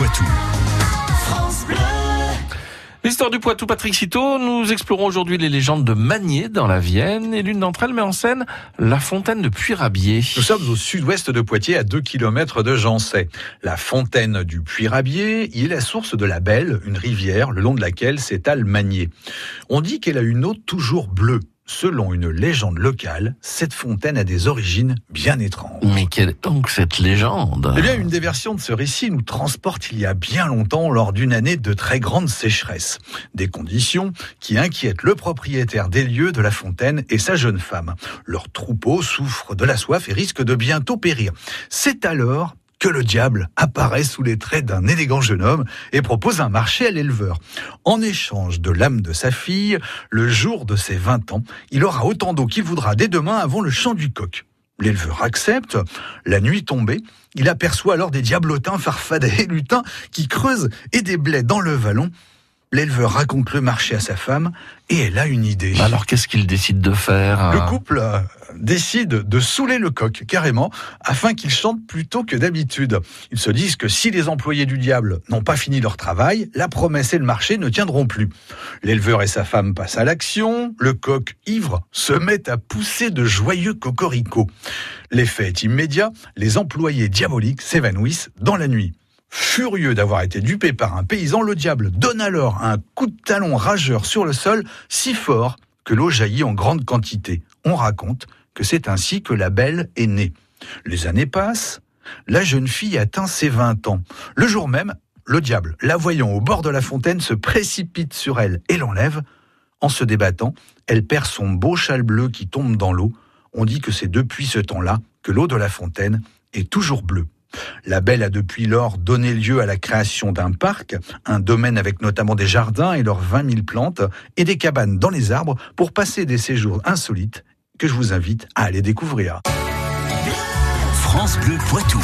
Poitou. L'histoire du Poitou, Patrick Citeau, nous explorons aujourd'hui les légendes de Magnier dans la Vienne et l'une d'entre elles met en scène la fontaine de Puy-Rabier. Nous sommes au sud-ouest de Poitiers, à 2 km de Jancet. La fontaine du Puy-Rabier y est la source de la Belle, une rivière le long de laquelle s'étale Magnier. On dit qu'elle a une eau toujours bleue. Selon une légende locale, cette fontaine a des origines bien étranges. Mais quelle est donc cette légende? Eh bien, une des versions de ce récit nous transporte il y a bien longtemps lors d'une année de très grande sécheresse. Des conditions qui inquiètent le propriétaire des lieux de la fontaine et sa jeune femme. Leur troupeau souffre de la soif et risque de bientôt périr. C'est alors que le diable apparaît sous les traits d'un élégant jeune homme et propose un marché à l'éleveur. En échange de l'âme de sa fille, le jour de ses 20 ans, il aura autant d'eau qu'il voudra dès demain avant le chant du coq. L'éleveur accepte. La nuit tombée, il aperçoit alors des diablotins farfadets et lutins qui creusent et des dans le vallon. L'éleveur raconte le marché à sa femme et elle a une idée. Alors qu'est-ce qu'il décide de faire Le couple euh, décide de saouler le coq, carrément, afin qu'il chante plus tôt que d'habitude. Ils se disent que si les employés du diable n'ont pas fini leur travail, la promesse et le marché ne tiendront plus. L'éleveur et sa femme passent à l'action, le coq, ivre, se met à pousser de joyeux cocoricots. L'effet est immédiat, les employés diaboliques s'évanouissent dans la nuit. Furieux d'avoir été dupé par un paysan, le diable donne alors un coup de talon rageur sur le sol si fort que l'eau jaillit en grande quantité. On raconte que c'est ainsi que la belle est née. Les années passent, la jeune fille atteint ses 20 ans. Le jour même, le diable, la voyant au bord de la fontaine, se précipite sur elle et l'enlève. En se débattant, elle perd son beau châle bleu qui tombe dans l'eau. On dit que c'est depuis ce temps-là que l'eau de la fontaine est toujours bleue. La Belle a depuis lors donné lieu à la création d'un parc, un domaine avec notamment des jardins et leurs 20 000 plantes, et des cabanes dans les arbres pour passer des séjours insolites que je vous invite à aller découvrir. France Bleu Poitou.